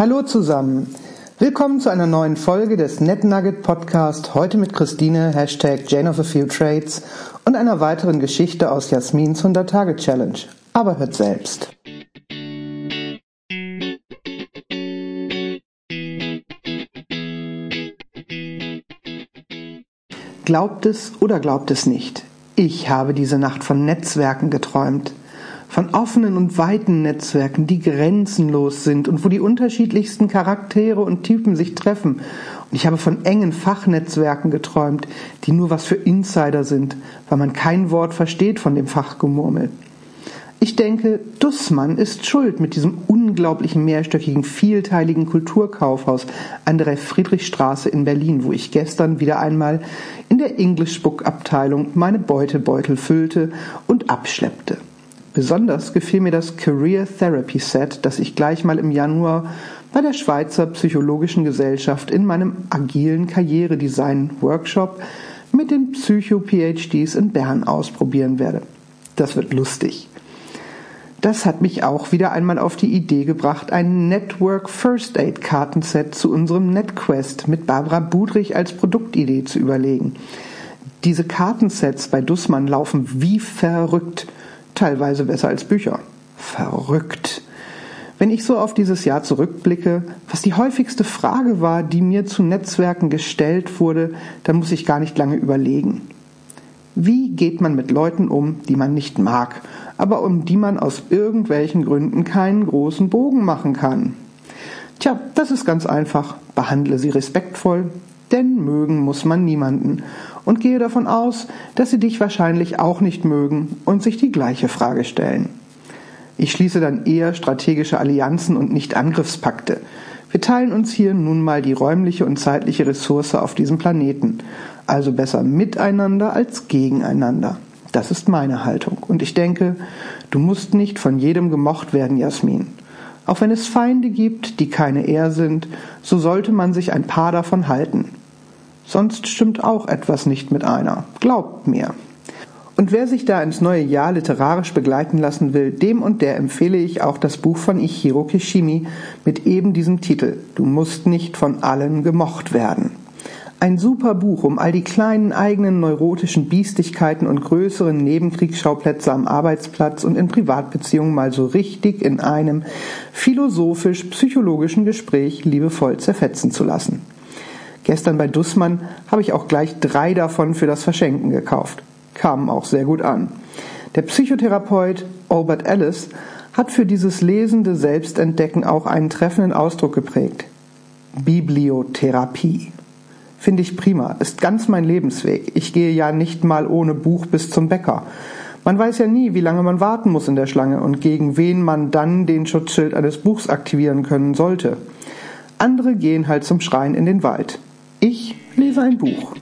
Hallo zusammen. Willkommen zu einer neuen Folge des NetNugget Podcast. Heute mit Christine, Hashtag Jane of a Few Trades und einer weiteren Geschichte aus Jasmins 100-Tage-Challenge. Aber hört selbst. Glaubt es oder glaubt es nicht? Ich habe diese Nacht von Netzwerken geträumt von offenen und weiten Netzwerken, die grenzenlos sind und wo die unterschiedlichsten Charaktere und Typen sich treffen. Und ich habe von engen Fachnetzwerken geträumt, die nur was für Insider sind, weil man kein Wort versteht von dem Fachgemurmel. Ich denke, Dussmann ist schuld mit diesem unglaublichen mehrstöckigen, vielteiligen Kulturkaufhaus an der Friedrichstraße in Berlin, wo ich gestern wieder einmal in der English Book Abteilung meine Beutebeutel füllte und abschleppte. Besonders gefiel mir das Career Therapy Set, das ich gleich mal im Januar bei der Schweizer Psychologischen Gesellschaft in meinem agilen Karrieredesign Workshop mit den Psycho-PhDs in Bern ausprobieren werde. Das wird lustig. Das hat mich auch wieder einmal auf die Idee gebracht, ein Network First Aid Kartenset zu unserem NetQuest mit Barbara Budrich als Produktidee zu überlegen. Diese Kartensets bei Dussmann laufen wie verrückt teilweise besser als Bücher. Verrückt. Wenn ich so auf dieses Jahr zurückblicke, was die häufigste Frage war, die mir zu Netzwerken gestellt wurde, dann muss ich gar nicht lange überlegen. Wie geht man mit Leuten um, die man nicht mag, aber um die man aus irgendwelchen Gründen keinen großen Bogen machen kann? Tja, das ist ganz einfach. Behandle sie respektvoll, denn mögen muss man niemanden und gehe davon aus, dass sie dich wahrscheinlich auch nicht mögen und sich die gleiche Frage stellen. Ich schließe dann eher strategische Allianzen und nicht Angriffspakte. Wir teilen uns hier nun mal die räumliche und zeitliche Ressource auf diesem Planeten, also besser miteinander als gegeneinander. Das ist meine Haltung. Und ich denke, du musst nicht von jedem gemocht werden, Jasmin. Auch wenn es Feinde gibt, die keine Er sind, so sollte man sich ein paar davon halten. Sonst stimmt auch etwas nicht mit einer. Glaubt mir. Und wer sich da ins neue Jahr literarisch begleiten lassen will, dem und der empfehle ich auch das Buch von Ichiro Kishimi mit eben diesem Titel Du musst nicht von allen gemocht werden. Ein super Buch, um all die kleinen eigenen neurotischen Biestigkeiten und größeren Nebenkriegsschauplätze am Arbeitsplatz und in Privatbeziehungen mal so richtig in einem philosophisch-psychologischen Gespräch liebevoll zerfetzen zu lassen. Gestern bei Dussmann habe ich auch gleich drei davon für das Verschenken gekauft. Kamen auch sehr gut an. Der Psychotherapeut Albert Ellis hat für dieses lesende Selbstentdecken auch einen treffenden Ausdruck geprägt. Bibliotherapie. Finde ich prima, ist ganz mein Lebensweg. Ich gehe ja nicht mal ohne Buch bis zum Bäcker. Man weiß ja nie, wie lange man warten muss in der Schlange und gegen wen man dann den Schutzschild eines Buchs aktivieren können sollte. Andere gehen halt zum Schreien in den Wald. Ich lese ein Buch.